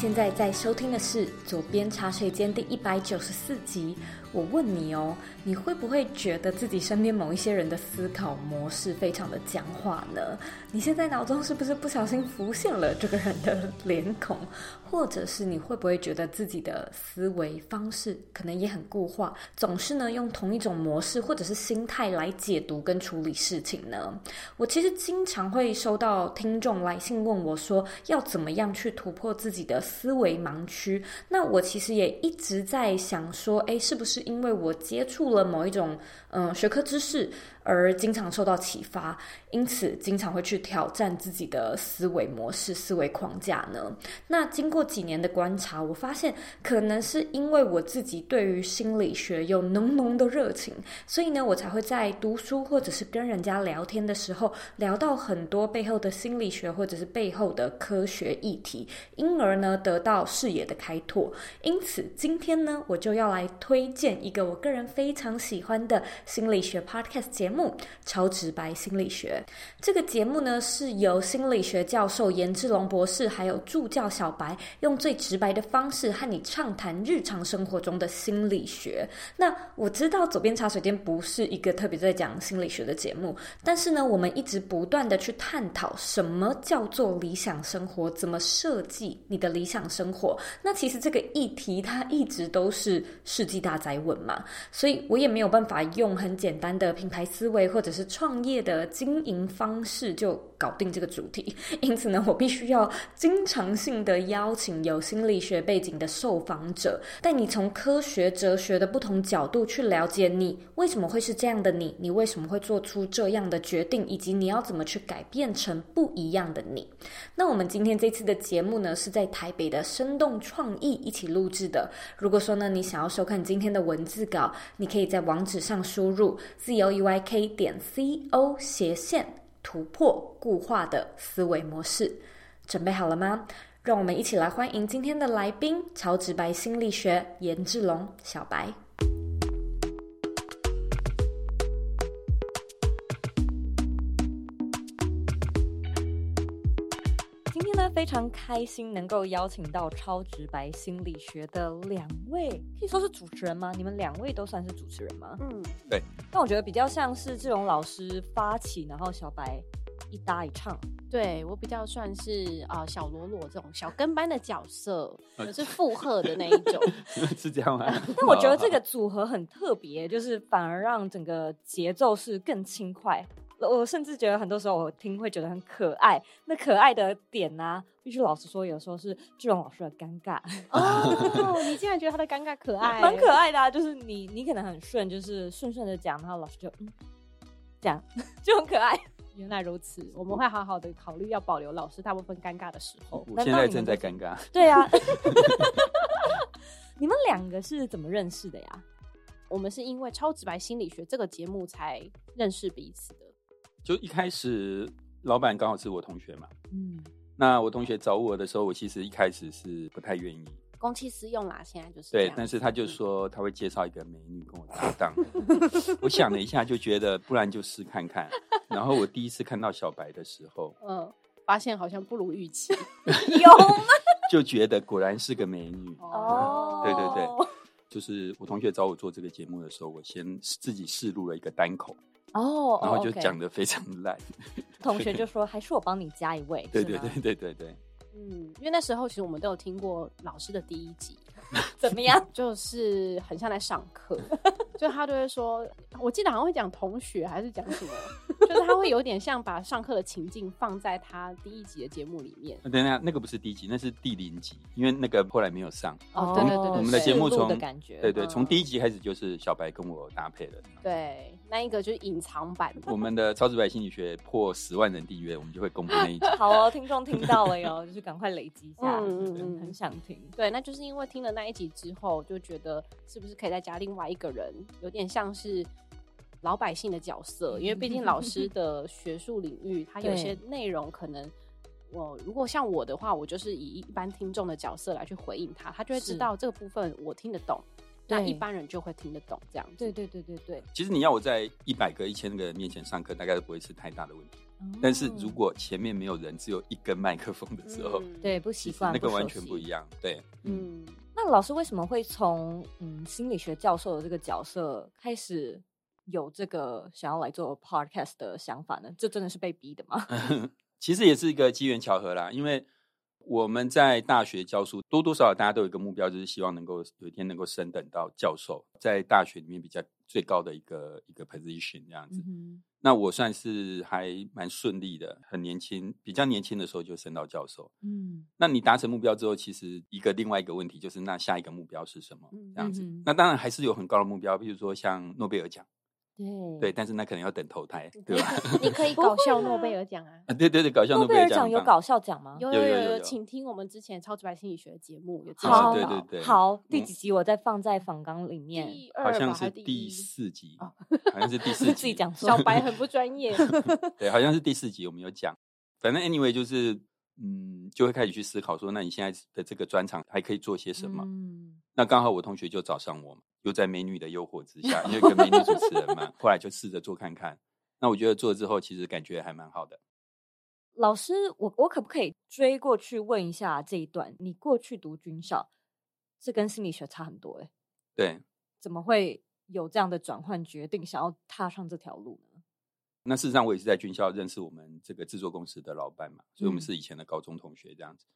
现在在收听的是左边茶水间第一百九十四集。我问你哦，你会不会觉得自己身边某一些人的思考模式非常的僵化呢？你现在脑中是不是不小心浮现了这个人的脸孔？或者是你会不会觉得自己的思维方式可能也很固化，总是呢用同一种模式或者是心态来解读跟处理事情呢？我其实经常会收到听众来信问我说，要怎么样去突破自己的思维盲区？那我其实也一直在想说，诶，是不是？因为我接触了某一种嗯、学科知识。而经常受到启发，因此经常会去挑战自己的思维模式、思维框架呢。那经过几年的观察，我发现可能是因为我自己对于心理学有浓浓的热情，所以呢，我才会在读书或者是跟人家聊天的时候，聊到很多背后的心理学或者是背后的科学议题，因而呢，得到视野的开拓。因此，今天呢，我就要来推荐一个我个人非常喜欢的心理学 podcast 节。目超直白心理学，这个节目呢，是由心理学教授严志龙博士还有助教小白用最直白的方式和你畅谈日常生活中的心理学。那我知道左边茶水间不是一个特别在讲心理学的节目，但是呢，我们一直不断的去探讨什么叫做理想生活，怎么设计你的理想生活。那其实这个议题它一直都是世纪大哉问嘛，所以我也没有办法用很简单的品牌思维或者是创业的经营方式就搞定这个主题，因此呢，我必须要经常性的邀请有心理学背景的受访者，带你从科学、哲学的不同角度去了解你为什么会是这样的你，你为什么会做出这样的决定，以及你要怎么去改变成不一样的你。那我们今天这次的节目呢，是在台北的生动创意一起录制的。如果说呢，你想要收看今天的文字稿，你可以在网址上输入 z o e y k 点 c o 斜线突破固化的思维模式，准备好了吗？让我们一起来欢迎今天的来宾——超直白心理学严志龙小白。非常开心能够邀请到超直白心理学的两位，可以说是主持人吗？你们两位都算是主持人吗？嗯，对。但我觉得比较像是这种老师发起，然后小白一搭一唱。对，我比较算是啊、呃、小罗罗这种小跟班的角色，可是附和的那一种，是这样吗？但我觉得这个组合很特别，就是反而让整个节奏是更轻快。我甚至觉得很多时候我听会觉得很可爱，那可爱的点呢、啊，必须老实说，有时候是志龙老师的尴尬。哦，你竟然觉得他的尴尬可爱？蛮可爱的啊，就是你你可能很顺，就是顺顺的讲，然后老师就嗯，这样就很可爱。原来如此，我们会好好的考虑要保留老师大部分尴尬的时候。我现在正在尴尬。对啊，你们两个是怎么认识的呀？我们是因为《超直白心理学》这个节目才认识彼此的。就一开始，老板刚好是我同学嘛。嗯，那我同学找我的时候，我其实一开始是不太愿意。公器私用啦，现在就是。对，但是他就说他会介绍一个美女跟我搭 档。我想了一下，就觉得不然就试看看。然后我第一次看到小白的时候，嗯，发现好像不如预期。有吗？就觉得果然是个美女。哦，对对对，就是我同学找我做这个节目的时候，我先自己试录了一个单口。哦，然后就讲得非常烂，同学就说还是我帮你加一位，对对对对对对，嗯，因为那时候其实我们都有听过老师的第一集。怎么样？就是很像在上课，就他就会说，我记得好像会讲同学还是讲什么，就是他会有点像把上课的情境放在他第一集的节目里面。等等，那个不是第一集，那是第零集，因为那个后来没有上。哦，对对对，我们的节目从对对，从第一集开始就是小白跟我搭配的。对，那一个就是隐藏版。我们的超直白心理学破十万人订阅，我们就会公布那一集。好哦，听众听到了哟，就是赶快累积一下，嗯 嗯，很想听。对，那就是因为听了那。那一集之后，就觉得是不是可以再加另外一个人，有点像是老百姓的角色，因为毕竟老师 的学术领域，他有些内容可能我如果像我的话，我就是以一般听众的角色来去回应他，他就会知道这个部分我听得懂，那一般人就会听得懂这样子。对对对对对。其实你要我在一百个、一千个面前上课，大概都不会是太大的问题。嗯、但是如果前面没有人，只有一根麦克风的时候，嗯、对，不习惯，那个完全不一样。对，嗯。那老师为什么会从嗯心理学教授的这个角色开始有这个想要来做 podcast 的想法呢？这真的是被逼的吗？其实也是一个机缘巧合啦，因为我们在大学教书，多多少少大家都有一个目标，就是希望能够有一天能够升等到教授，在大学里面比较最高的一个一个 position 这样子。嗯那我算是还蛮顺利的，很年轻，比较年轻的时候就升到教授。嗯，那你达成目标之后，其实一个另外一个问题就是，那下一个目标是什么？这样子。嗯、那当然还是有很高的目标，比如说像诺贝尔奖。对，对，但是那可能要等投胎，对吧？你可以 搞笑诺贝尔奖啊！啊，对对对，搞笑诺贝尔奖有搞笑奖吗？有有有有，请听我们之前超直白心理学的节目有。好，对对对，好，第几集我再放在访纲里面。第二好像是第 四集，好像是第四集。自己讲，小白很不专业。对，好像是第四集我们有讲，反正 anyway 就是。嗯，就会开始去思考说，那你现在的这个专场还可以做些什么？嗯，那刚好我同学就找上我，又在美女的诱惑之下，因为跟美女主持人嘛，后来就试着做看看。那我觉得做了之后，其实感觉还蛮好的。老师，我我可不可以追过去问一下这一段？你过去读军校，这跟心理学差很多哎。对，怎么会有这样的转换决定，想要踏上这条路呢？那事实上，我也是在军校认识我们这个制作公司的老板嘛，所以我们是以前的高中同学这样子。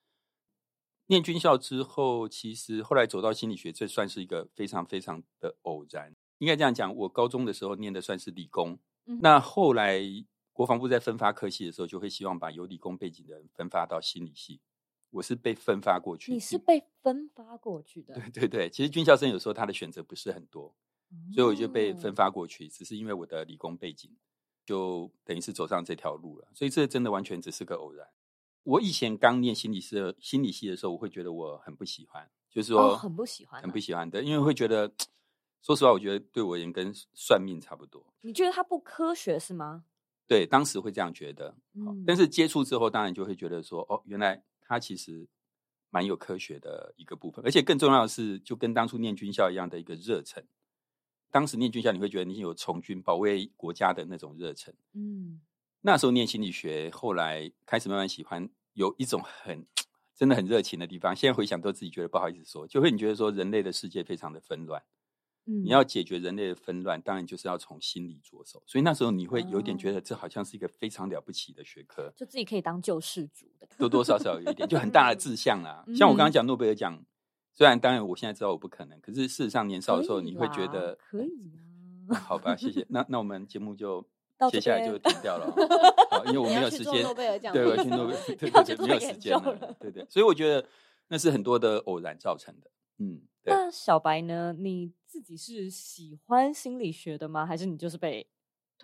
念军校之后，其实后来走到心理学，这算是一个非常非常的偶然。应该这样讲，我高中的时候念的算是理工，那后来国防部在分发科系的时候，就会希望把有理工背景的人分发到心理系。我是被分发过去，你是被分发过去的？对对对，其实军校生有时候他的选择不是很多，所以我就被分发过去，只是因为我的理工背景。就等于是走上这条路了，所以这真的完全只是个偶然。我以前刚念心理系心理系的时候，我会觉得我很不喜欢，就是说、哦、很不喜欢，很不喜欢的，因为会觉得，说实话，我觉得对我而言跟算命差不多。你觉得它不科学是吗？对，当时会这样觉得。嗯，但是接触之后，当然就会觉得说，哦，原来它其实蛮有科学的一个部分，而且更重要的是，就跟当初念军校一样的一个热忱。当时念军校，你会觉得你有从军保卫国家的那种热忱。嗯，那时候念心理学，后来开始慢慢喜欢，有一种很真的很热情的地方。现在回想都自己觉得不好意思说，就会你觉得说人类的世界非常的纷乱。嗯，你要解决人类的纷乱，当然就是要从心理着手。所以那时候你会有点觉得这好像是一个非常了不起的学科，就自己可以当救世主的，多多少少有一点，就很大的 志向啦。像我刚刚讲诺贝尔奖。虽然当然，我现在知道我不可能，可是事实上年少的时候，你会觉得可以啊。好吧，谢谢。那那我们节目就 接下来就停掉了，好，因为我没有时间。对，我去诺贝尔，对对对，没有时间了。对对，所以我觉得那是很多的偶然造成的。嗯，那小白呢？你自己是喜欢心理学的吗？还是你就是被？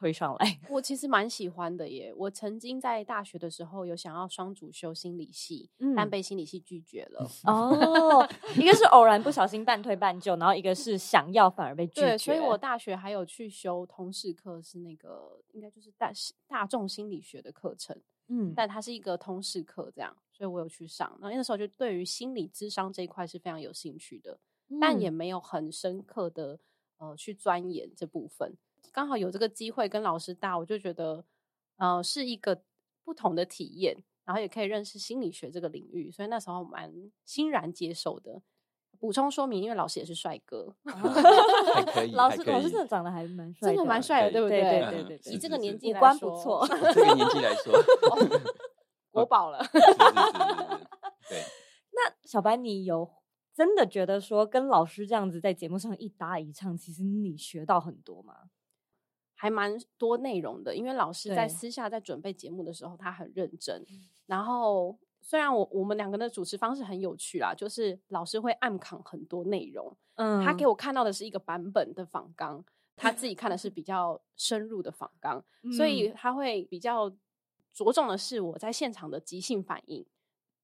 推上来，我其实蛮喜欢的耶。我曾经在大学的时候有想要双主修心理系，嗯、但被心理系拒绝了。哦，一个是偶然不小心半推半就，然后一个是想要反而被拒绝。对，所以我大学还有去修通识课，是那个应该就是大大众心理学的课程。嗯，但它是一个通识课，这样，所以我有去上。那那时候就对于心理智商这一块是非常有兴趣的，嗯、但也没有很深刻的呃去钻研这部分。刚好有这个机会跟老师搭，我就觉得，呃，是一个不同的体验，然后也可以认识心理学这个领域，所以那时候蛮欣然接受的。补充说明，因为老师也是帅哥，还可以。老师老师真的长得还蛮帅，真的蛮帅的，对不对？对对对对，以这个年纪来说，五官不错。这个年纪来说，国宝了。对。那小白，你有真的觉得说跟老师这样子在节目上一搭一唱，其实你学到很多吗？还蛮多内容的，因为老师在私下在准备节目的时候，他很认真。然后虽然我我们两个的主持方式很有趣啦，就是老师会暗扛很多内容。嗯，他给我看到的是一个版本的仿纲，他自己看的是比较深入的仿纲，所以他会比较着重的是我在现场的即兴反应，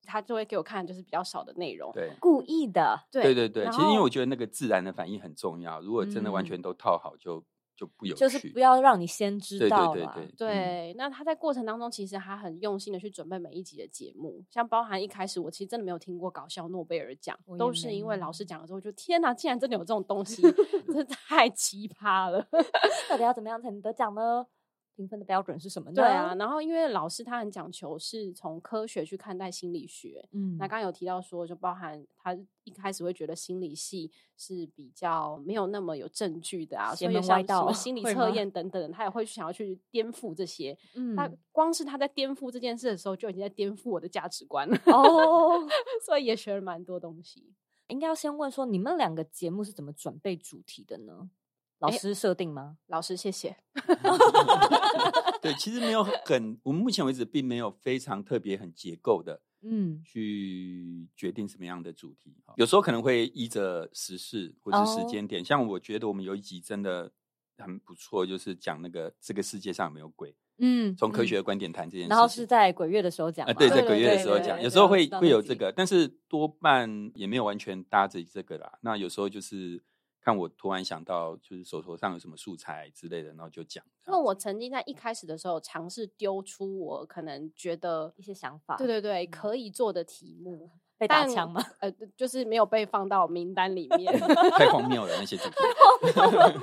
他就会给我看就是比较少的内容。对，故意的。对对对对，其实因为我觉得那个自然的反应很重要，如果真的完全都套好就。就不有趣，就是不要让你先知道对对对对，对，那他在过程当中，其实他很用心的去准备每一集的节目，像包含一开始我其实真的没有听过搞笑诺贝尔奖，都是因为老师讲了之后，就天哪，竟然真的有这种东西，这太奇葩了，到底要怎么样才能得奖呢？评分的标准是什么呢？对啊，然后因为老师他很讲求是从科学去看待心理学，嗯，那刚刚有提到说，就包含他一开始会觉得心理系是比较没有那么有证据的啊，所以像什么心 理测验等等，他也会想要去颠覆这些。嗯，他光是他在颠覆这件事的时候，就已经在颠覆我的价值观了哦，所以也学了蛮多东西。应该要先问说，你们两个节目是怎么准备主题的呢？老师设定吗？欸、老师，谢谢。对，其实没有很，我们目前为止并没有非常特别、很结构的，嗯，去决定什么样的主题。有时候可能会依着时事或者时间点。Oh. 像我觉得我们有一集真的很不错，就是讲那个这个世界上有没有鬼。嗯，从科学的观点谈这件事，然后是在鬼月的时候讲啊，对，在鬼月的时候讲，有时候会会有这个，但是多半也没有完全搭着这个啦。那有时候就是。看我突然想到，就是手头上有什么素材之类的，然后就讲。那我曾经在一开始的时候尝试丢出我可能觉得一些想法，对对对，可以做的题目，被打枪吗？呃，就是没有被放到名单里面，太荒谬了那些主题。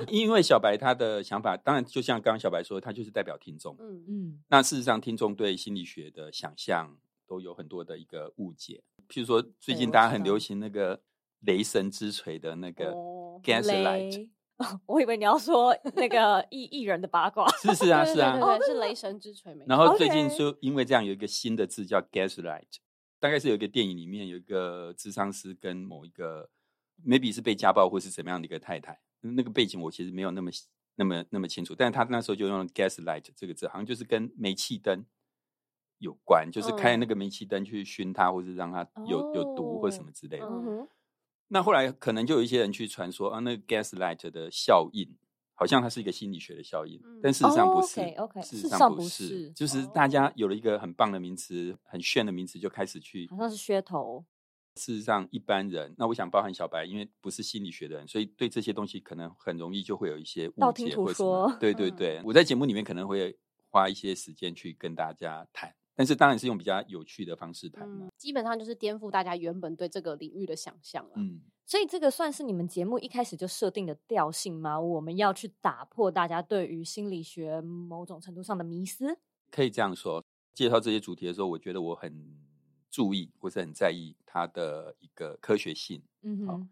因为小白他的想法，当然就像刚刚小白说，他就是代表听众。嗯嗯。那事实上，听众对心理学的想象都有很多的一个误解。譬如说，最近大家很流行那个。雷神之锤的那个 Gaslight，我以为你要说那个艺艺人的八卦，是是啊是啊，是雷神之锤。然后最近说，因为这样有一个新的字叫 Gaslight，大概是有一个电影里面有一个智商师跟某一个 maybe 是被家暴或是怎么样的一个太太，那个背景我其实没有那么那么那么清楚，但是他那时候就用了 Gaslight 这个字，好像就是跟煤气灯有关，就是开那个煤气灯去熏他，或是让他有有毒或什么之类的。那后来可能就有一些人去传说啊，那个 gaslight 的效应，好像它是一个心理学的效应，但事实上不是。Oh, 事实上不是，就是大家有了一个很棒的名词，很炫的名词，就开始去，好像是噱头。事实上，一般人，那我想包含小白，因为不是心理学的人，所以对这些东西可能很容易就会有一些误解或者什么。对对对，我在节目里面可能会花一些时间去跟大家谈。但是当然是用比较有趣的方式谈，嗯，基本上就是颠覆大家原本对这个领域的想象了。嗯，所以这个算是你们节目一开始就设定的调性吗？我们要去打破大家对于心理学某种程度上的迷思？可以这样说。介绍这些主题的时候，我觉得我很注意或是很在意它的一个科学性。嗯哼，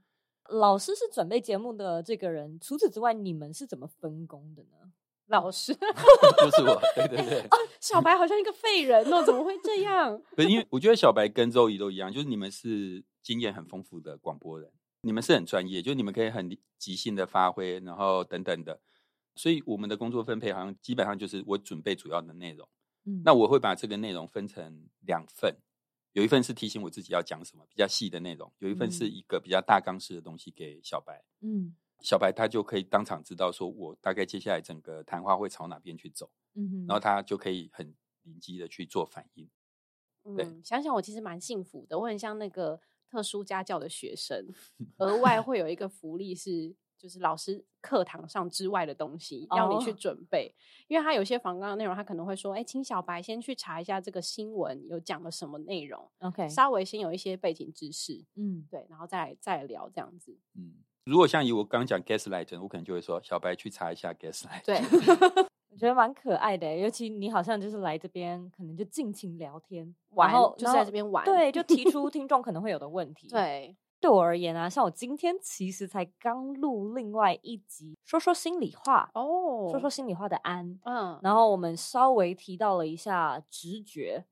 老师是准备节目的这个人，除此之外，你们是怎么分工的呢？老师 就是我，对对对。哦，小白好像一个废人哦，怎么会这样？不是，因为我觉得小白跟周怡都一样，就是你们是经验很丰富的广播人，你们是很专业，就是你们可以很即兴的发挥，然后等等的。所以我们的工作分配好像基本上就是我准备主要的内容，嗯，那我会把这个内容分成两份，有一份是提醒我自己要讲什么比较细的内容，有一份是一个比较大纲式的东西给小白，嗯。小白他就可以当场知道，说我大概接下来整个谈话会朝哪边去走，嗯哼，然后他就可以很灵机的去做反应。对，嗯，想想我其实蛮幸福的，我很像那个特殊家教的学生，额外会有一个福利是，就是老师课堂上之外的东西要你去准备，哦，因为他有些访纲的内容，他可能会说，哎，请小白先去查一下这个新闻有讲了什么内容，OK，稍微先有一些背景知识，嗯，对，然后再来再来聊这样子，嗯。如果像以我刚讲 gaslight，我可能就会说小白去查一下 gaslight。对，我觉得蛮可爱的，尤其你好像就是来这边，可能就尽情聊天，玩，然后就是在这边玩，对，就提出 听众可能会有的问题。对，对我而言啊，像我今天其实才刚录另外一集，说说心里话哦，说说心里话的安，嗯，然后我们稍微提到了一下直觉。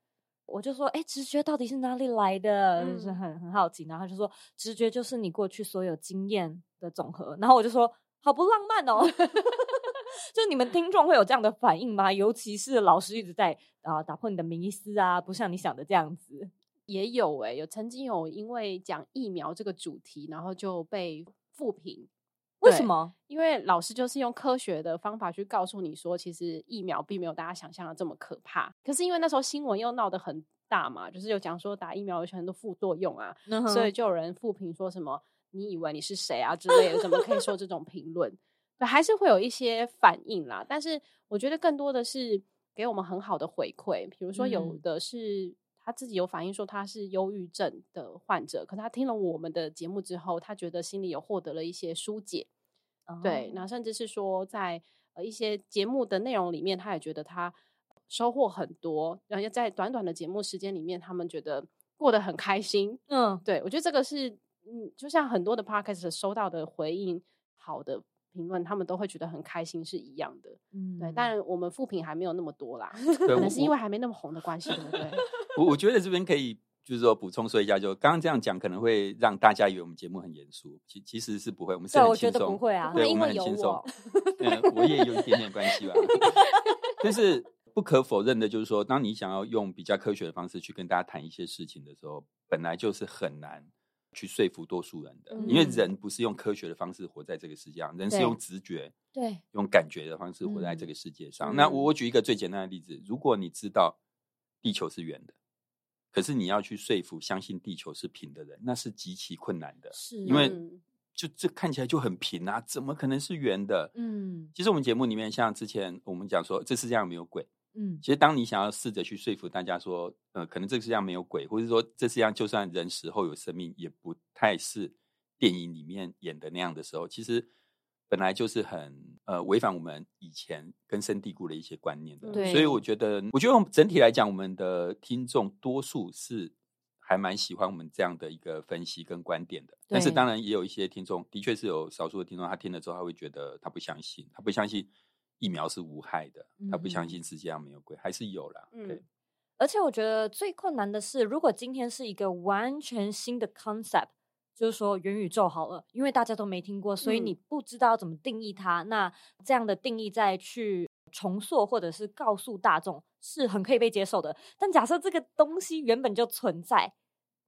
我就说，哎，直觉到底是哪里来的？嗯、就是很很好奇。然后他就说，直觉就是你过去所有经验的总和。然后我就说，好不浪漫哦。就你们听众会有这样的反应吗？尤其是老师一直在啊、呃、打破你的迷思啊，不像你想的这样子。也有哎、欸，有曾经有因为讲疫苗这个主题，然后就被负评。为什么？因为老师就是用科学的方法去告诉你说，其实疫苗并没有大家想象的这么可怕。可是因为那时候新闻又闹得很大嘛，就是有讲说打疫苗有很多副作用啊，所以就有人负评说什么“你以为你是谁啊”之类的，怎么可以说这种评论？对，还是会有一些反应啦。但是我觉得更多的是给我们很好的回馈，比如说有的是他自己有反映说他是忧郁症的患者，可是他听了我们的节目之后，他觉得心里有获得了一些疏解。Oh. 对，那甚至是说在呃一些节目的内容里面，他也觉得他收获很多，然后在短短的节目时间里面，他们觉得过得很开心。嗯，对，我觉得这个是嗯，就像很多的 podcast 收到的回应，好的。评论他们都会觉得很开心是一样的，嗯，对，但我们副评还没有那么多啦，可能是因为还没那么红的关系，对不对？我我觉得这边可以就是说补充说一下，就刚刚这样讲可能会让大家以为我们节目很严肃，其其实是不会，我们是很轻松，我觉得不会啊，对，我们很轻松，嗯，我也有一点点关系吧，但是不可否认的就是说，当你想要用比较科学的方式去跟大家谈一些事情的时候，本来就是很难。去说服多数人的，因为人不是用科学的方式活在这个世界上，人是用直觉，对，用感觉的方式活在这个世界上。那我我举一个最简单的例子，如果你知道地球是圆的，可是你要去说服相信地球是平的人，那是极其困难的，是因为就这看起来就很平啊，怎么可能是圆的？嗯，其实我们节目里面，像之前我们讲说，这世界上没有鬼。嗯，其实当你想要试着去说服大家说，呃，可能这个世界上没有鬼，或者说这世界上就算人死后有生命，也不太是电影里面演的那样的时候，其实本来就是很呃违反我们以前根深蒂固的一些观念的。对，所以我觉得，我觉得我们整体来讲，我们的听众多数是还蛮喜欢我们这样的一个分析跟观点的。但是当然也有一些听众，的确是有少数的听众，他听了之后他会觉得他不相信，他不相信。疫苗是无害的，他不相信世界上没有鬼，还是有啦。对，嗯，而且我觉得最困难的是，如果今天是一个完全新的 concept，就是说元宇宙好了，因为大家都没听过，所以你不知道怎么定义它。嗯，那这样的定义再去重塑或者是告诉大众是很可以被接受的。但假设这个东西原本就存在，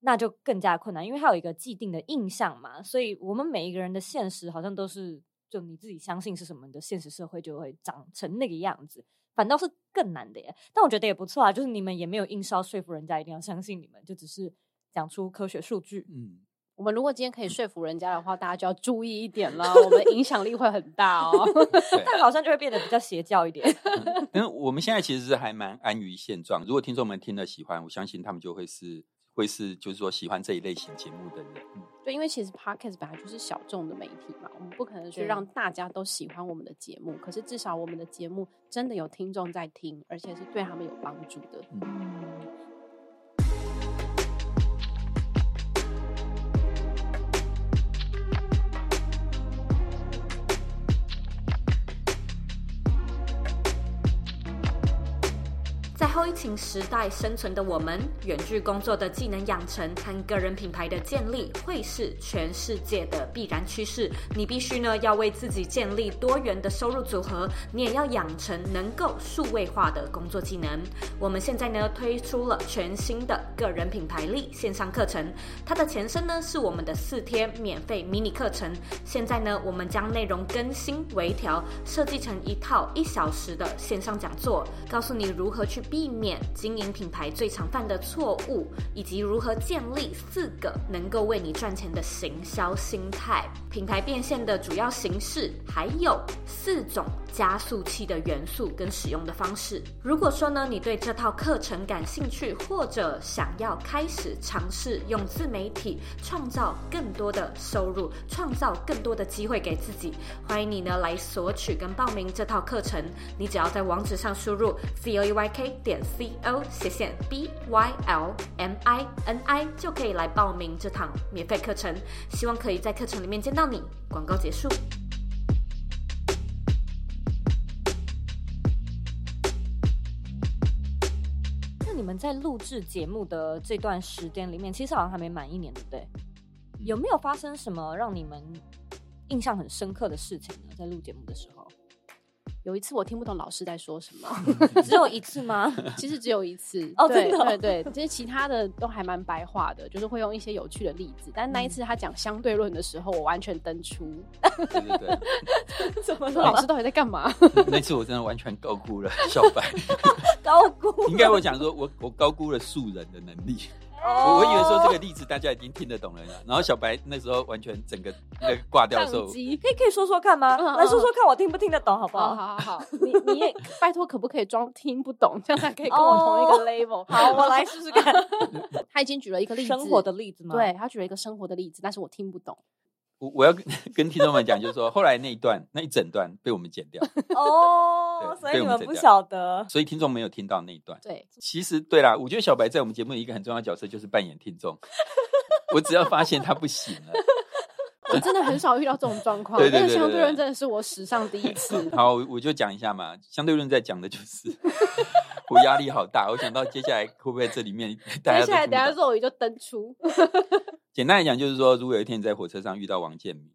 那就更加困难，因为它有一个既定的印象嘛。所以我们每一个人的现实好像都是。就你自己相信是什么的现实社会就会长成那个样子，反倒是更难的耶。但我觉得也不错啊，就是你们也没有硬是要说服人家一定要相信你们，就只是讲出科学数据。嗯，我们如果今天可以说服人家的话，大家就要注意一点了，我们影响力会很大哦。但好像就会变得比较邪教一点。因为我们现在其实是还蛮安于现状。如果听众们听了喜欢，我相信他们就会是。会是就是说喜欢这一类型节目的人，嗯，对，因为其实 Podcast 本来就是小众的媒体嘛，我们不可能去让大家都喜欢我们的节目，可是至少我们的节目真的有听众在听，而且是对他们有帮助的，嗯。疫情时代生存的我们，远距工作的技能养成和个人品牌的建立，会是全世界的必然趋势。你必须呢要为自己建立多元的收入组合，你也要养成能够数位化的工作技能。我们现在呢推出了全新的个人品牌力线上课程，它的前身呢是我们的四天免费迷你课程。现在呢我们将内容更新微调，设计成一套一小时的线上讲座，告诉你如何去避。避免经营品牌最常犯的错误，以及如何建立四个能够为你赚钱的行销心态。品牌变现的主要形式，还有四种加速器的元素跟使用的方式。如果说呢，你对这套课程感兴趣，或者想要开始尝试用自媒体创造更多的收入，创造更多的机会给自己，欢迎你呢来索取跟报名这套课程。你只要在网址上输入 c o e y k 点 c o 斜线 b y l m i n i 就可以来报名这堂免费课程。希望可以在课程里面见到你。广告结束。那你们在录制节目的这段时间里面，其实好像还没满一年，对不对？有没有发生什么让你们印象很深刻的事情呢？在录节目的时候？有一次我听不懂老师在说什么，只有一次吗？其实只有一次 哦，真的对对对，其实其他的都还蛮白话的，就是会用一些有趣的例子。但那一次他讲相对论的时候，我完全登出。对对对，怎么说？老师到底在干嘛？那次我真的完全高估了小白，高估。应该我讲说我我高估了素人的能力。我我以为说这个例子大家已经听得懂了，然后小白那时候完全整个那个挂掉的时候，可以可以说说看吗？来说说看，我听不听得懂，好不好？好好好，你你也 拜托，可不可以装听不懂，这样才可以跟我同一个 level？好，我来试试看。他已经举了一个例子，生活的例子吗？对，他举了一个生活的例子，但是我听不懂。我我要跟跟听众们讲，就是说后来那一段那一整段被我们剪掉哦，所以你们不晓得，所以听众没有听到那一段。对，其实对啦，我觉得小白在我们节目的一个很重要的角色就是扮演听众。我只要发现他不行了，我真的很少遇到这种状况。但是相对论真的是我史上第一次。好，我就讲一下嘛，相对论在讲的就是 我压力好大，我想到接下来会不会这里面大家接下来等下肉鱼就登出。简单来讲，就是说，如果有一天你在火车上遇到王建民，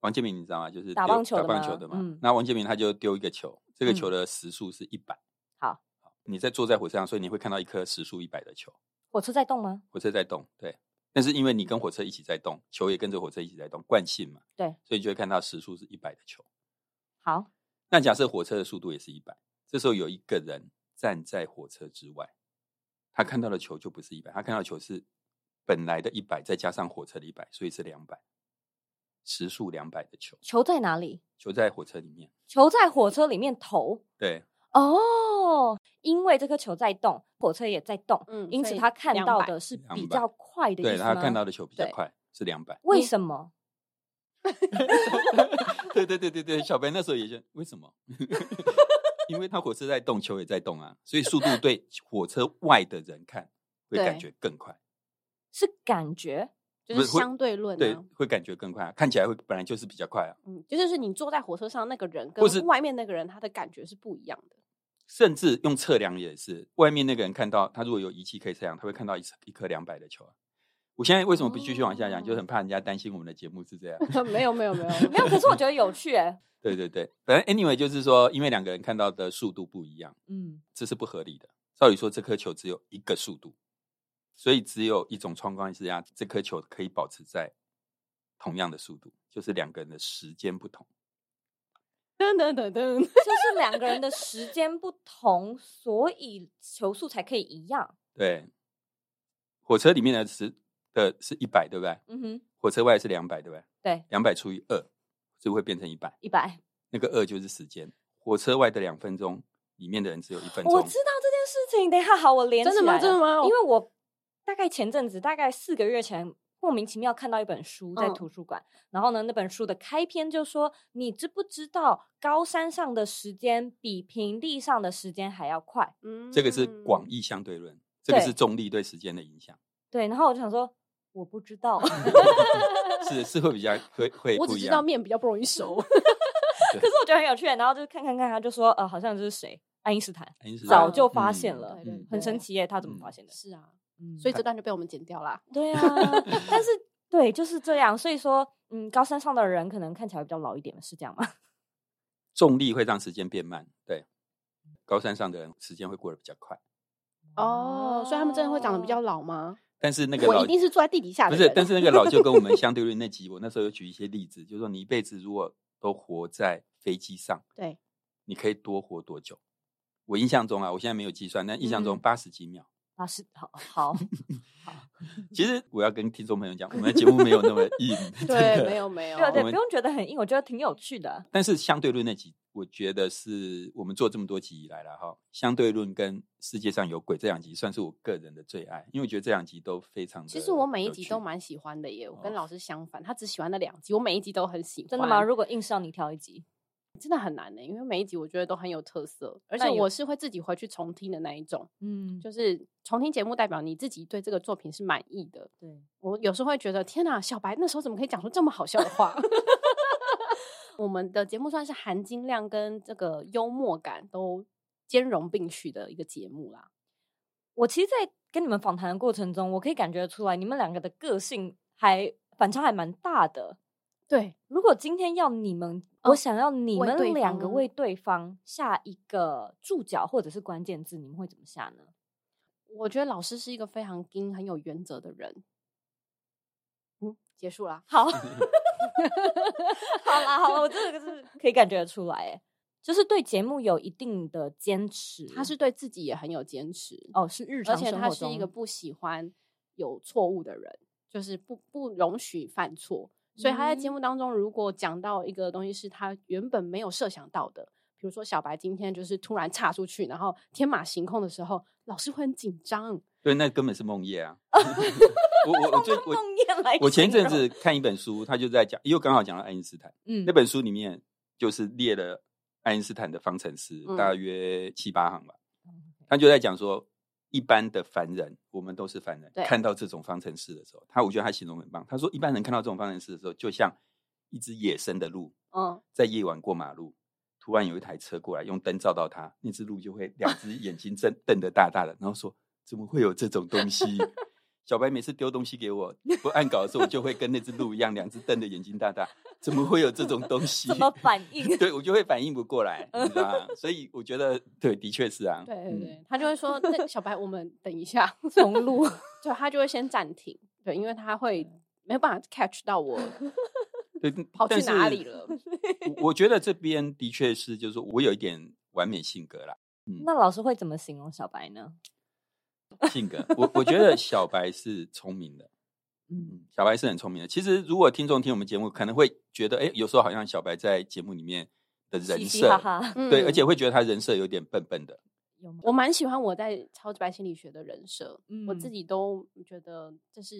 王建民你知道吗？就是打棒球打棒球的嘛。嗯、那王建民他就丢一个球，这个球的时速是一百、嗯。好，你在坐在火车上，所以你会看到一颗时速一百的球。火车在动吗？火车在动，对。但是因为你跟火车一起在动，球也跟着火车一起在动，惯性嘛。对。所以你就会看到时速是一百的球。好，那假设火车的速度也是一百，这时候有一个人站在火车之外，他看到的球就不是一百，他看到的球是。本来的一百再加上火车的一百，所以是两百，时速两百的球。球在哪里？球在火车里面。球在火车里面投。对。哦，因为这颗球在动，火车也在动，嗯，因此他看到的是比较快的。对，他看到的球比较快，是两百。为什么？对对对对对，小白那时候也就为什么？因为他火车在动，球也在动啊，所以速度对火车外的人看 会感觉更快。是感觉，就是相对论，对，会感觉更快，看起来会本来就是比较快啊。嗯，就是你坐在火车上那个人跟外面那个人，他的感觉是不一样的。甚至用测量也是，外面那个人看到他如果有仪器可以测量，他会看到一一颗两百的球啊。我现在为什么不继续往下讲？就很怕人家担心我们的节目是这样。没有没有没有没有，可是我觉得有趣哎。对对对，反正 anyway 就是说，因为两个人看到的速度不一样，嗯，这是不合理的。照理说，这颗球只有一个速度。所以只有一种状况之下，这颗球可以保持在同样的速度，就是两个人的时间不同。噔噔噔噔，就是两个人的时间不同，所以球速才可以一样。对，火车里面的时的是一百，对不对？嗯哼。火车外是两百，对不对？对。两百除以二，就会变成一百？一百。那个二就是时间。火车外的两分钟，里面的人只有一分钟。我知道这件事情。等一下，好，我连起来。真的吗？真的吗？因为我。大概前阵子，大概四个月前，莫名其妙看到一本书在图书馆，嗯、然后呢，那本书的开篇就说：“你知不知道高山上的时间比平地上的时间还要快？”嗯，这个是广义相对论，这个是重力对时间的影响。对，然后我就想说，我不知道，是是会比较会会，我只知道面比较不容易熟，可是我觉得很有趣。然后就看看看，他就说：“呃，好像就是谁？爱因斯坦，爱因斯坦早就发现了，嗯、很神奇耶，他怎么发现的？”是啊。嗯，所以这段就被我们剪掉了。对啊 但是对，就是这样。所以说，嗯，高山上的人可能看起来比较老一点，是这样吗？重力会让时间变慢，对。高山上的人时间会过得比较快。哦，所以他们真的会长得比较老吗？但是那个老我一定是坐在地底下的。不是，但是那个老就跟我们相对论那集，我那时候有举一些例子，就是说你一辈子如果都活在飞机上，对，你可以多活多久？我印象中啊，我现在没有计算，但印象中八十几秒。啊，是好好好，其实我要跟听众朋友讲，我们的节目没有那么硬，对，没有没有，对对，不用觉得很硬，我觉得挺有趣的。但是相对论那集，我觉得是我们做这么多集以来了哈，相对论跟世界上有鬼这两集算是我个人的最爱，因为我觉得这两集都非常。其实我每一集都蛮喜欢的耶，我跟老师相反，他只喜欢那两集，我每一集都很喜欢。真的吗？如果硬是要你挑一集？真的很难呢，因为每一集我觉得都很有特色，而且我是会自己回去重听的那一种。嗯，就是重听节目，代表你自己对这个作品是满意的。对，我有时候会觉得，天哪，小白那时候怎么可以讲出这么好笑的话？我们的节目算是含金量跟这个幽默感都兼容并蓄的一个节目啦。我其实，在跟你们访谈的过程中，我可以感觉出来，你们两个的个性还反差还蛮大的。对，如果今天要你们，哦、我想要你们两个为对方下一个注脚或者是关键字，你们会怎么下呢？我觉得老师是一个非常精、很有原则的人。嗯，结束了。好，好啦，好了，我这个是可以感觉得出来，哎，就是对节目有一定的坚持，他是对自己也很有坚持。哦，是日常生活中，而且他是一个不喜欢有错误的人，就是不不容许犯错。所以他在节目当中，如果讲到一个东西是他原本没有设想到的，比如说小白今天就是突然岔出去，然后天马行空的时候，老师会很紧张。对，那根本是梦魇啊！我我我最我我前一阵子看一本书，他就在讲，又刚好讲到爱因斯坦。嗯，那本书里面就是列了爱因斯坦的方程式，嗯、大约七八行吧。他就在讲说。一般的凡人，我们都是凡人。看到这种方程式的时候，他我觉得他形容很棒。他说，一般人看到这种方程式的时候，就像一只野生的鹿，嗯，在夜晚过马路，突然有一台车过来，用灯照到它，那只鹿就会两只眼睛睁瞪得大大的，然后说：“怎么会有这种东西？” 小白每次丢东西给我不按稿的时候，我就会跟那只鹿一样，两只瞪的眼睛大大。怎么会有这种东西？怎么反应？对，我就会反应不过来，你知道吗？所以我觉得，对，的确是啊。对对对，他就会说：“那小白，我们等一下 重录。”对，他就会先暂停，对，因为他会没有办法 catch 到我，对，跑去哪里了？我觉得这边的确是，就是说我有一点完美性格啦。嗯，那老师会怎么形容小白呢？性格，我我觉得小白是聪明的，嗯，小白是很聪明的。其实，如果听众听我们节目，可能会觉得，哎，有时候好像小白在节目里面的人设，嘻嘻哈哈对，而且会觉得他人设有点笨笨的。我蛮喜欢我在超级白心理学的人设，嗯，我自己都觉得这是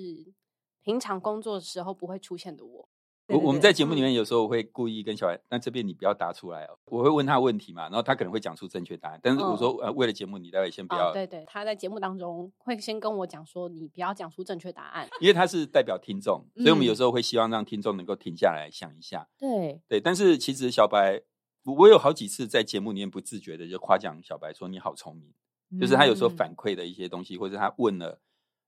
平常工作的时候不会出现的我。我我们在节目里面有时候我会故意跟小白，那这边你不要答出来哦。我会问他问题嘛，然后他可能会讲出正确答案，但是我说呃，为了节目，你待会先不要。对对，他在节目当中会先跟我讲说，你不要讲出正确答案，因为他是代表听众，所以我们有时候会希望让听众能够停下来想一下。对对，但是其实小白，我有好几次在节目里面不自觉的就夸奖小白说你好聪明，就是他有时候反馈的一些东西，或者他问了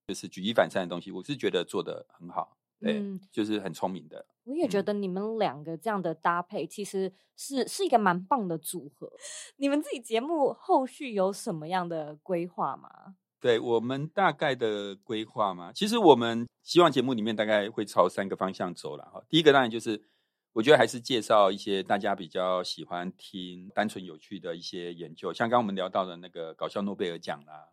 就是举一反三的东西，我是觉得做的很好。对，嗯，就是很聪明的。我也觉得你们两个这样的搭配，其实是是一个蛮棒的组合。你们自己节目后续有什么样的规划吗？对，我们大概的规划吗？其实我们希望节目里面大概会朝三个方向走了哈。第一个当然就是，我觉得还是介绍一些大家比较喜欢听、单纯有趣的一些研究，像刚刚我们聊到的那个搞笑诺贝尔奖啦。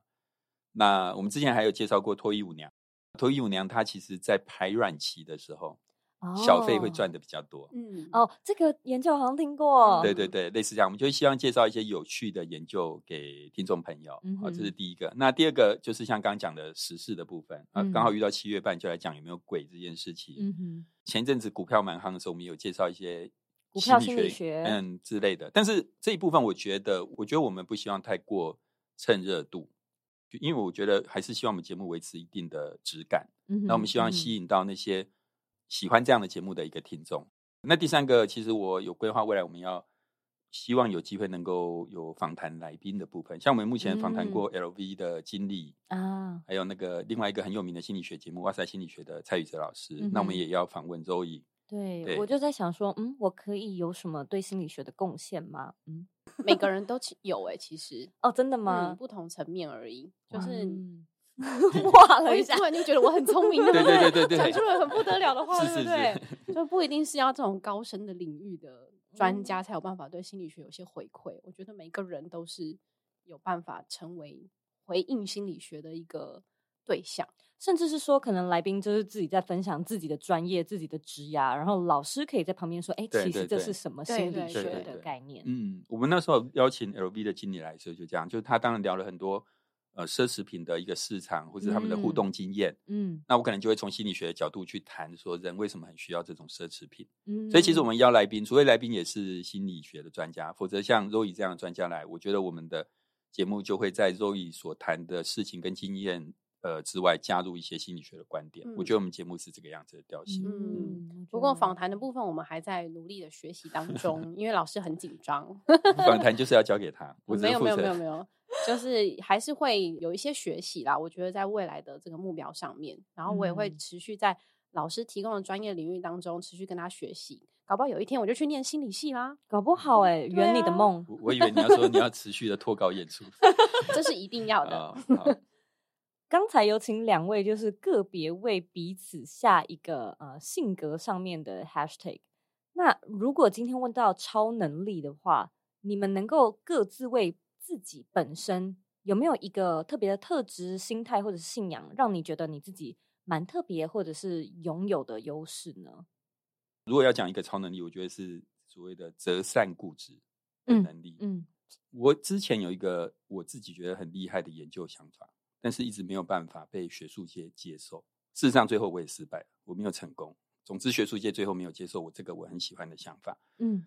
那我们之前还有介绍过脱衣舞娘。脱衣舞娘，她其实在排卵期的时候，哦、小费会赚的比较多。嗯，哦，这个研究好像听过。对对对，类似这样，我们就希望介绍一些有趣的研究给听众朋友。好、嗯哦，这是第一个。那第二个就是像刚刚讲的时事的部分啊，刚好遇到七月半，就来讲有没有鬼这件事情。嗯哼，前一阵子股票蛮夯的时候，我们有介绍一些股票心理学嗯之类的。但是这一部分，我觉得，我觉得我们不希望太过蹭热度。因为我觉得还是希望我们节目维持一定的质感，嗯，那我们希望吸引到那些喜欢这样的节目的一个听众。嗯、那第三个，其实我有规划，未来我们要希望有机会能够有访谈来宾的部分，像我们目前访谈过 LV 的经理啊，嗯、还有那个另外一个很有名的心理学节目《哇塞心理学》的蔡宇哲老师，嗯、那我们也要访问 Zoe。对，对我就在想说，嗯，我可以有什么对心理学的贡献吗？嗯。每个 人都有哎、欸，其实哦，真的吗？嗯、不同层面而已，就是 哇了一下，突然就觉得我很聪明，对不对？对对对，讲出了很不得了的话，对不对？就不一定是要这种高深的领域的专家才有办法对心理学有些回馈。嗯、我觉得每个人都是有办法成为回应心理学的一个对象。甚至是说，可能来宾就是自己在分享自己的专业、自己的职涯，然后老师可以在旁边说：“哎，其实这是什么心理学的概念？”嗯，我们那时候邀请 LV 的经理来的时候，就这样，就是他当然聊了很多呃奢侈品的一个市场，或者他们的互动经验。嗯，那我可能就会从心理学的角度去谈，说人为什么很需要这种奢侈品。嗯，所以其实我们邀来宾，除非来宾也是心理学的专家，否则像 Zoe 这样的专家来，我觉得我们的节目就会在 Zoe 所谈的事情跟经验。呃，之外加入一些心理学的观点，嗯、我觉得我们节目是这个样子的调性。嗯，不过访谈的部分我们还在努力的学习当 中，因为老师很紧张。访谈就是要交给他，没有没有没有没有，就是还是会有一些学习啦。我觉得在未来的这个目标上面，然后我也会持续在老师提供的专业领域当中持续跟他学习，搞不好有一天我就去念心理系啦，搞不好哎、欸，圆、啊、你的梦。我以为你要说你要持续的脱稿演出，这是一定要的。哦刚才有请两位，就是个别为彼此下一个呃性格上面的 hashtag。那如果今天问到超能力的话，你们能够各自为自己本身有没有一个特别的特质、心态或者是信仰，让你觉得你自己蛮特别，或者是拥有的优势呢？如果要讲一个超能力，我觉得是所谓的择善固执的能力。嗯，嗯，我之前有一个我自己觉得很厉害的研究想法，但是一直没有办法被学术界接受。事实上，最后我也失败了，我没有成功。总之，学术界最后没有接受我这个我很喜欢的想法。嗯，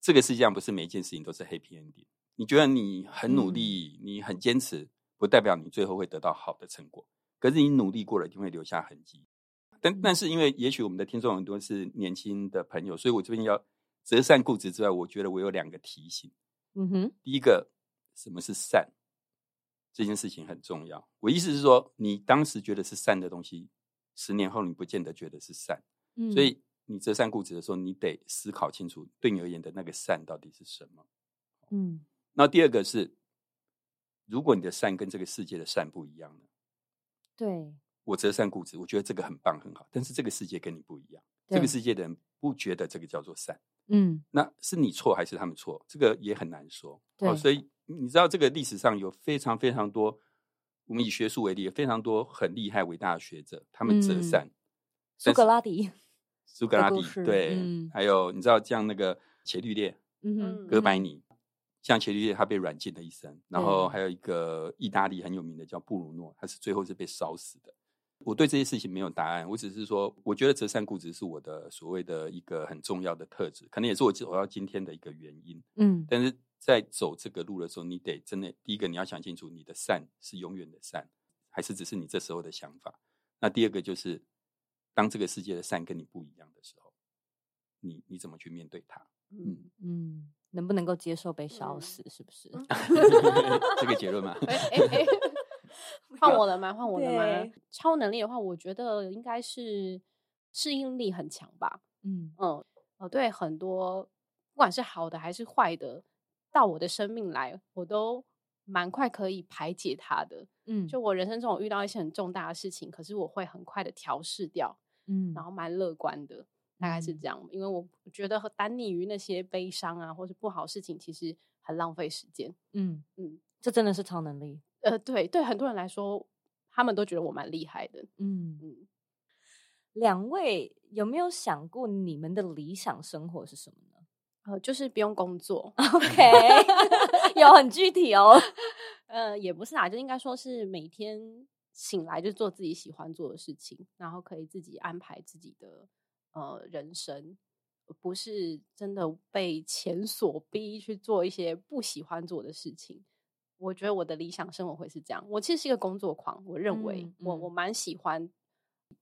这个世界上不是每一件事情都是 happy ending。你觉得你很努力，嗯、你很坚持，不代表你最后会得到好的成果。可是你努力过了，一定会留下痕迹。但但是，因为也许我们的听众很多是年轻的朋友，所以我这边要择善固执之外，我觉得我有两个提醒。嗯哼，第一个，什么是善？这件事情很重要。我意思是说，你当时觉得是善的东西，十年后你不见得觉得是善。嗯，所以你择善固执的时候，你得思考清楚，对你而言的那个善到底是什么。嗯，那第二个是，如果你的善跟这个世界的善不一样呢？对。我择善固执，我觉得这个很棒很好，但是这个世界跟你不一样，这个世界的人不觉得这个叫做善，嗯，那是你错还是他们错？这个也很难说。对，所以你知道这个历史上有非常非常多，我们以学术为例，非常多很厉害伟大的学者，他们折善。苏格拉底，苏格拉底，对，嗯、还有你知道像那个伽利略，嗯哼，哥白尼，像伽利略他被软禁了一生，然后还有一个意大利很有名的叫布鲁诺，他是最后是被烧死的。我对这些事情没有答案，我只是说，我觉得折善固执是我的所谓的一个很重要的特质，可能也是我走到今天的一个原因。嗯，但是在走这个路的时候，你得真的第一个你要想清楚，你的善是永远的善，还是只是你这时候的想法？那第二个就是，当这个世界的善跟你不一样的时候，你你怎么去面对它？嗯嗯，能不能够接受被烧死？是不是？这个结论吗？换我了吗？换我了吗？超能力的话，我觉得应该是适应力很强吧。嗯嗯，呃，对，很多不管是好的还是坏的，到我的生命来，我都蛮快可以排解它的。嗯，就我人生中我遇到一些很重大的事情，可是我会很快的调试掉。嗯，然后蛮乐观的，大概是这样。嗯、因为我觉得单溺于那些悲伤啊，或是不好事情，其实很浪费时间。嗯嗯，这真的是超能力。呃，对对，很多人来说，他们都觉得我蛮厉害的。嗯嗯，两位有没有想过你们的理想生活是什么呢？呃，就是不用工作。OK，有很具体哦。呃，也不是啊，就应该说是每天醒来就做自己喜欢做的事情，然后可以自己安排自己的呃人生，不是真的被钱所逼去做一些不喜欢做的事情。我觉得我的理想生活会是这样。我其实是一个工作狂，我认为我、嗯嗯、我蛮喜欢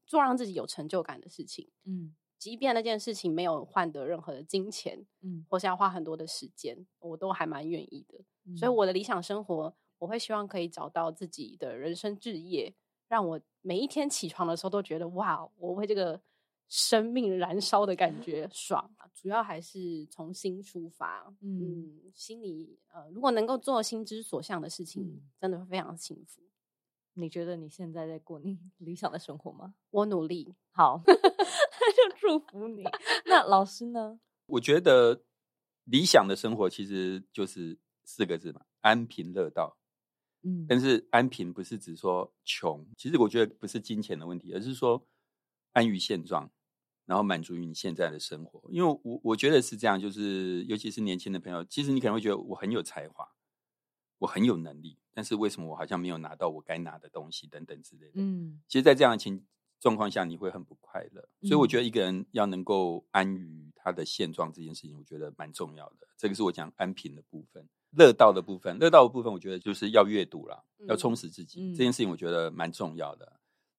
做让自己有成就感的事情。嗯，即便那件事情没有换得任何的金钱，嗯，或是要花很多的时间，我都还蛮愿意的。嗯、所以我的理想生活，我会希望可以找到自己的人生志业，让我每一天起床的时候都觉得哇，我为这个。生命燃烧的感觉爽啊！主要还是从心出发，嗯，嗯，心里呃，如果能够做心之所向的事情，嗯、真的会非常幸福。你觉得你现在在过你理想的生活吗？我努力，好，那 就祝福你。那老师呢？我觉得理想的生活其实就是四个字嘛：安贫乐道。嗯，但是安贫不是指说穷，其实我觉得不是金钱的问题，而是说安于现状。然后满足于你现在的生活，因为我我觉得是这样，就是尤其是年轻的朋友，其实你可能会觉得我很有才华，我很有能力，但是为什么我好像没有拿到我该拿的东西等等之类的。嗯，其实，在这样的情状况下，你会很不快乐。所以，我觉得一个人要能够安于他的现状这件事情，我觉得蛮重要的。这个是我讲安贫的部分，乐道的部分，乐道的部分，我觉得就是要阅读啦，要充实自己，嗯，这件事情，我觉得蛮重要的。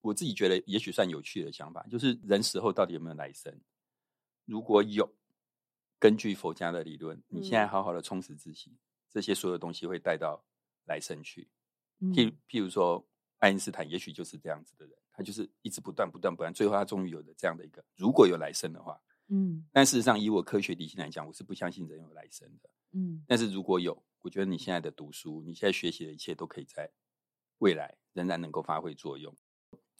我自己觉得也许算有趣的想法，就是人死后到底有没有来生？如果有，根据佛家的理论，你现在好好的充实自己，嗯、这些所有东西会带到来生去。譬譬如说，爱因斯坦也许就是这样子的人，他就是一直不断不断不断，最后他终于有了这样的一个，如果有来生的话，嗯。但事实上，以我科学理性来讲，我是不相信人有来生的，嗯。但是如果有，我觉得你现在的读书，你现在学习的一切，都可以在未来仍然能够发挥作用。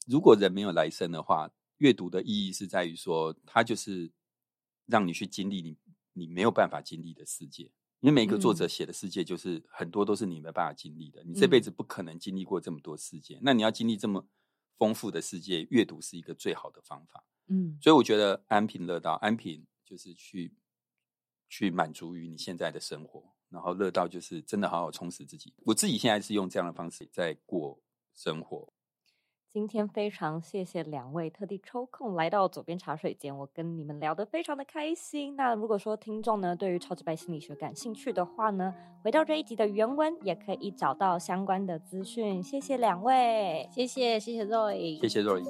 如果人没有来生的话，阅读的意义是在于说，它就是让你去经历你你没有办法经历的世界。因为每一个作者写的世界，就是很多都是你没办法经历的。你这辈子不可能经历过这么多世界，嗯、那你要经历这么丰富的世界，阅读是一个最好的方法。嗯，所以我觉得安贫乐道，安贫就是去去满足于你现在的生活，然后乐道就是真的好好充实自己。我自己现在是用这样的方式在过生活。今天非常谢谢两位特地抽空来到左边茶水间，我跟你们聊得非常的开心。那如果说听众呢对于超直白心理学感兴趣的话呢，回到这一集的原文也可以找到相关的资讯。谢谢两位，谢谢谢谢 Zoe，谢谢 Zoe。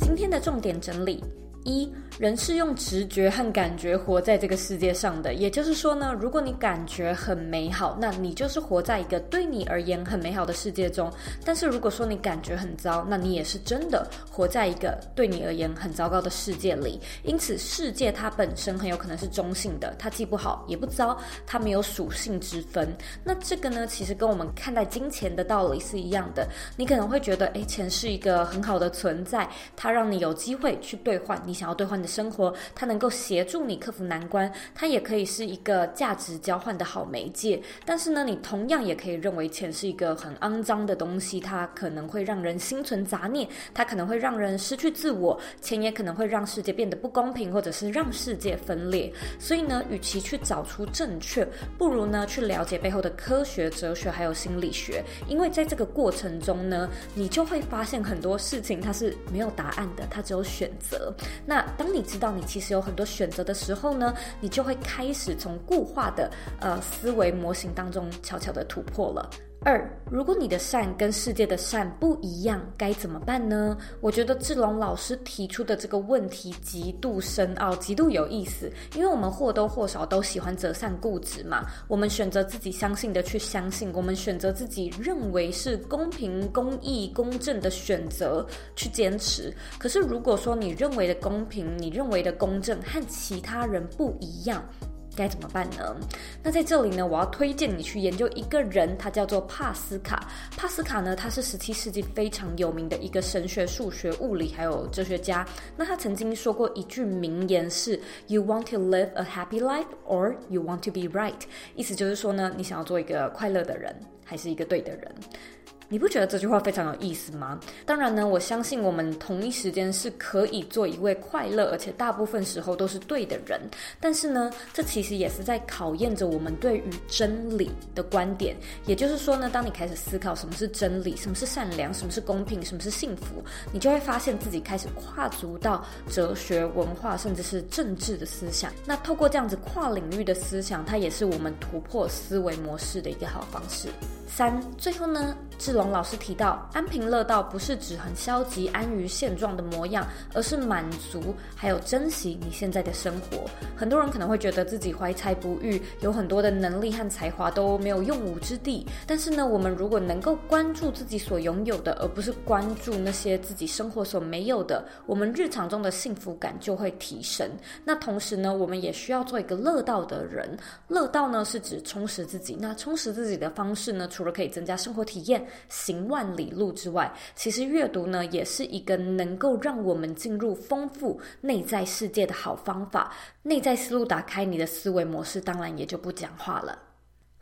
今天的重点整理一。人是用直觉和感觉活在这个世界上的，也就是说呢，如果你感觉很美好，那你就是活在一个对你而言很美好的世界中；但是如果说你感觉很糟，那你也是真的活在一个对你而言很糟糕的世界里。因此，世界它本身很有可能是中性的，它既不好也不糟，它没有属性之分。那这个呢，其实跟我们看待金钱的道理是一样的。你可能会觉得，诶，钱是一个很好的存在，它让你有机会去兑换你想要兑换的。生活，它能够协助你克服难关，它也可以是一个价值交换的好媒介。但是呢，你同样也可以认为钱是一个很肮脏的东西，它可能会让人心存杂念，它可能会让人失去自我，钱也可能会让世界变得不公平，或者是让世界分裂。所以呢，与其去找出正确，不如呢去了解背后的科学、哲学还有心理学，因为在这个过程中呢，你就会发现很多事情它是没有答案的，它只有选择。那当你知道你其实有很多选择的时候呢，你就会开始从固化的呃思维模型当中悄悄的突破了。二，如果你的善跟世界的善不一样，该怎么办呢？我觉得志龙老师提出的这个问题极度深奥，极度有意思。因为我们或多或少都喜欢择善固执嘛，我们选择自己相信的去相信，我们选择自己认为是公平、公义、公正的选择去坚持。可是如果说你认为的公平，你认为的公正和其他人不一样，该怎么办呢？那在这里呢，我要推荐你去研究一个人，他叫做帕斯卡。帕斯卡呢，他是十七世纪非常有名的一个神学、数学、物理还有哲学家。那他曾经说过一句名言是：“You want to live a happy life, or you want to be right？” 意思就是说呢，你想要做一个快乐的人，还是一个对的人？你不觉得这句话非常有意思吗？当然呢，我相信我们同一时间是可以做一位快乐，而且大部分时候都是对的人。但是呢，这其实也是在考验着我们对于真理的观点。也就是说呢，当你开始思考什么是真理、什么是善良、什么是公平、什么是幸福，你就会发现自己开始跨足到哲学、文化，甚至是政治的思想。那透过这样子跨领域的思想，它也是我们突破思维模式的一个好方式。三，最后呢，志龙老师提到，安贫乐道不是指很消极、安于现状的模样，而是满足还有珍惜你现在的生活。很多人可能会觉得自己怀才不遇，有很多的能力和才华都没有用武之地。但是呢，我们如果能够关注自己所拥有的，而不是关注那些自己生活所没有的，我们日常中的幸福感就会提升。那同时呢，我们也需要做一个乐道的人。乐道呢，是指充实自己。那充实自己的方式呢，除了可以增加生活体验、行万里路之外，其实阅读呢也是一个能够让我们进入丰富内在世界的好方法。内在思路打开，你的思维模式当然也就不讲话了。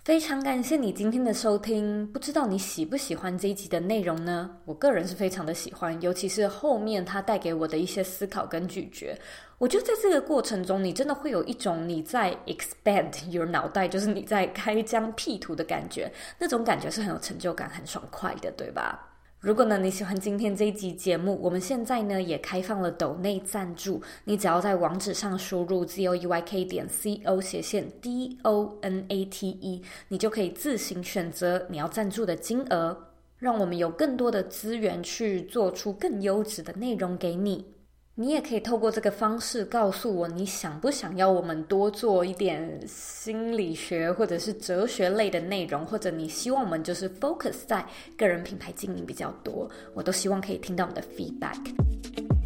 非常感谢你今天的收听，不知道你喜不喜欢这一集的内容呢？我个人是非常的喜欢，尤其是后面它带给我的一些思考跟咀嚼。我觉得在这个过程中，你真的会有一种你在 expand your 脑袋，就是你在开疆辟土的感觉，那种感觉是很有成就感、很爽快的，对吧？如果呢你喜欢今天这一集节目，我们现在呢也开放了抖内赞助，你只要在网址上输入 z o e y k 点 c o 斜线 d o n a t e，你就可以自行选择你要赞助的金额，让我们有更多的资源去做出更优质的内容给你。你也可以透过这个方式告诉我，你想不想要我们多做一点心理学或者是哲学类的内容，或者你希望我们就是 focus 在个人品牌经营比较多，我都希望可以听到你的 feedback。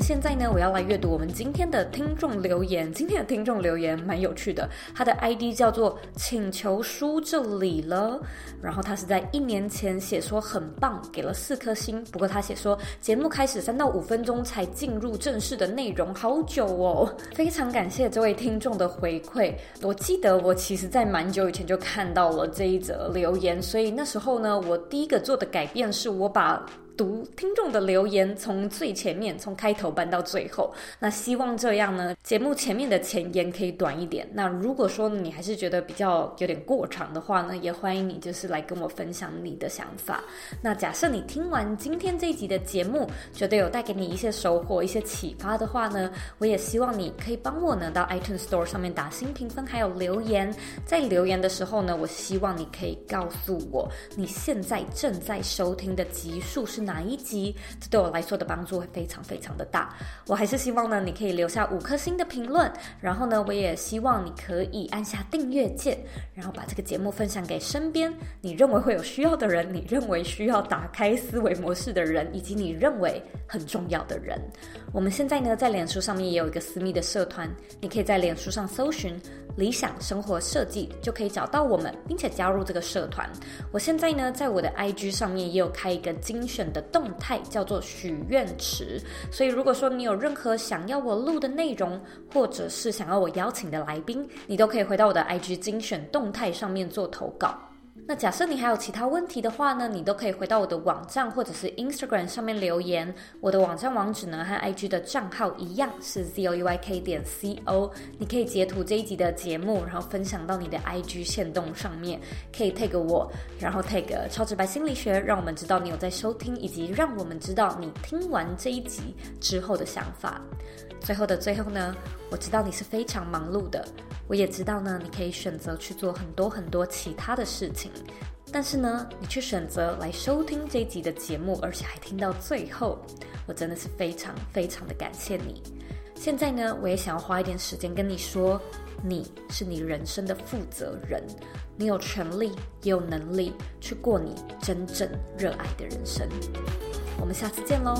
现在呢，我要来阅读我们今天的听众留言。今天的听众留言蛮有趣的，他的 ID 叫做“请求书这里了”，然后他是在一年前写说很棒，给了四颗星。不过他写说节目开始三到五分钟才进入正式的内容，好久哦。非常感谢这位听众的回馈。我记得我其实在蛮久以前就看到了这一则留言，所以那时候呢，我第一个做的改变是我把。读听众的留言，从最前面，从开头搬到最后。那希望这样呢，节目前面的前言可以短一点。那如果说你还是觉得比较有点过长的话呢，也欢迎你就是来跟我分享你的想法。那假设你听完今天这一集的节目，觉得有带给你一些收获、一些启发的话呢，我也希望你可以帮我呢到 iTunes Store 上面打新评分，还有留言。在留言的时候呢，我希望你可以告诉我你现在正在收听的集数是哪一集？这对我来说的帮助会非常非常的大。我还是希望呢，你可以留下五颗星的评论，然后呢，我也希望你可以按下订阅键，然后把这个节目分享给身边你认为会有需要的人，你认为需要打开思维模式的人，以及你认为很重要的人。我们现在呢，在脸书上面也有一个私密的社团，你可以在脸书上搜寻“理想生活设计”，就可以找到我们，并且加入这个社团。我现在呢，在我的 IG 上面也有开一个精选的动态，叫做许愿池。所以如果说你有任何想要我录的内容，或者是想要我邀请的来宾，你都可以回到我的 IG 精选动态上面做投稿。那假设你还有其他问题的话呢，你都可以回到我的网站或者是 Instagram 上面留言。我的网站网址呢和 IG 的账号一样是 zoyk 点 co。你可以截图这一集的节目，然后分享到你的 IG 线动上面，可以 tag 我，然后 tag 超直白心理学，让我们知道你有在收听，以及让我们知道你听完这一集之后的想法。最后的最后呢，我知道你是非常忙碌的，我也知道呢，你可以选择去做很多很多其他的事情，但是呢，你却选择来收听这一集的节目，而且还听到最后，我真的是非常非常的感谢你。现在呢，我也想要花一点时间跟你说，你是你人生的负责人，你有权利也有能力去过你真正热爱的人生。我们下次见喽。